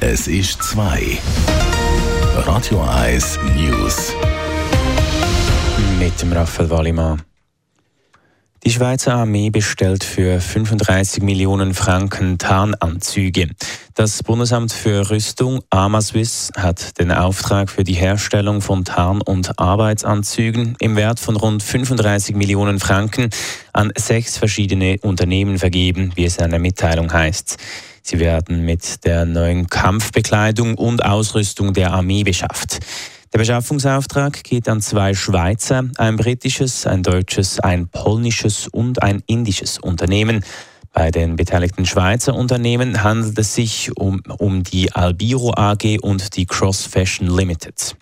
Es ist zwei. Radio 1 News. Mit dem Raphael Wallimann. Die Schweizer Armee bestellt für 35 Millionen Franken Tarnanzüge. Das Bundesamt für Rüstung Amaswiss hat den Auftrag für die Herstellung von Tarn- und Arbeitsanzügen im Wert von rund 35 Millionen Franken an sechs verschiedene Unternehmen vergeben, wie es in einer Mitteilung heißt. Sie werden mit der neuen Kampfbekleidung und Ausrüstung der Armee beschafft. Der Beschaffungsauftrag geht an zwei Schweizer, ein britisches, ein deutsches, ein polnisches und ein indisches Unternehmen. Bei den beteiligten Schweizer Unternehmen handelt es sich um, um die Albiro AG und die Cross Fashion Limited.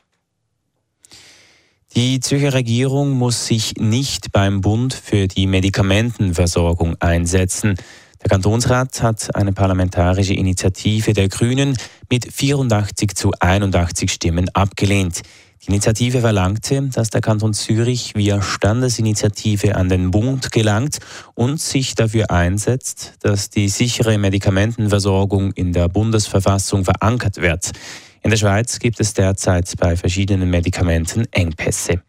Die Zürcher Regierung muss sich nicht beim Bund für die Medikamentenversorgung einsetzen. Der Kantonsrat hat eine parlamentarische Initiative der Grünen mit 84 zu 81 Stimmen abgelehnt. Die Initiative verlangte, dass der Kanton Zürich via Standesinitiative an den Bund gelangt und sich dafür einsetzt, dass die sichere Medikamentenversorgung in der Bundesverfassung verankert wird. In der Schweiz gibt es derzeit bei verschiedenen Medikamenten Engpässe.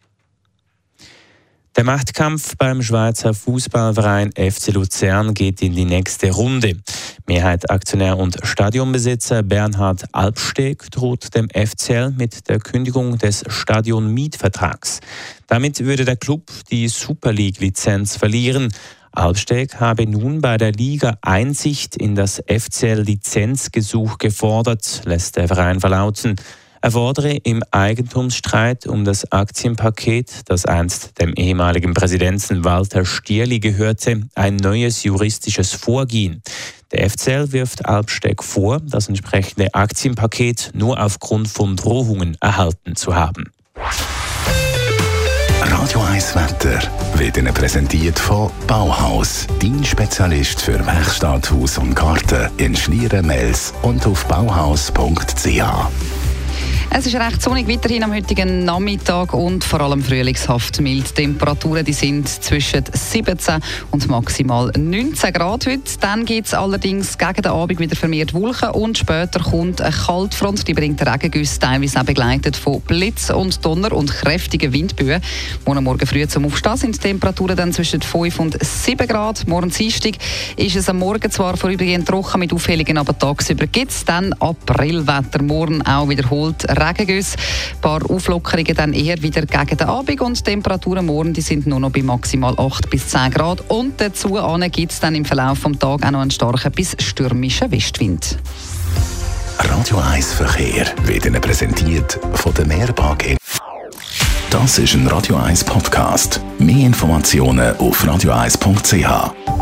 Der Machtkampf beim Schweizer Fußballverein FC Luzern geht in die nächste Runde. Mehrheit Aktionär und Stadionbesitzer Bernhard Albsteg droht dem FCL mit der Kündigung des Stadionmietvertrags. Damit würde der Club die Super League-Lizenz verlieren. Albsteg habe nun bei der Liga Einsicht in das FCL-Lizenzgesuch gefordert, lässt der Verein verlauten. Er fordere im Eigentumsstreit um das Aktienpaket, das einst dem ehemaligen Präsidenten Walter Stierli gehörte, ein neues juristisches Vorgehen. Der FCL wirft Albsteg vor, das entsprechende Aktienpaket nur aufgrund von Drohungen erhalten zu haben. Radio 1 Wetter wird Ihnen präsentiert von Bauhaus, dein Spezialist für Werkstatt, Haus und Garten in Schlieren, Mels und auf bauhaus.ch. Es ist recht sonnig weiterhin am heutigen Nachmittag und vor allem frühlingshaft mild. Die Temperaturen die sind zwischen 17 und maximal 19 Grad heute. Dann gibt es allerdings gegen den Abend wieder vermehrt Wolken und später kommt eine Kaltfront, die bringt Regengüsse, teilweise auch begleitet von Blitz und Donner und kräftigen Windböen. Morgen Morgen früh zum Aufstehen sind die Temperaturen dann zwischen 5 und 7 Grad. Morgen Dienstag ist es am Morgen zwar vorübergehend trocken mit Aufhellungen, aber tagsüber gibt es dann Aprilwetter. Morgen auch wiederholt Regengüsse. Ein paar Auflockerungen dann eher wieder gegen den Abend und die Temperaturen morgen die sind nur noch bei maximal 8 bis 10 Grad. Und dazu gibt es dann im Verlauf des Tages auch noch einen starken bis stürmischen Westwind. Radio 1 Verkehr wird Ihnen präsentiert von der Mehrbar Das ist ein Radio 1 Podcast. Mehr Informationen auf radio1.ch.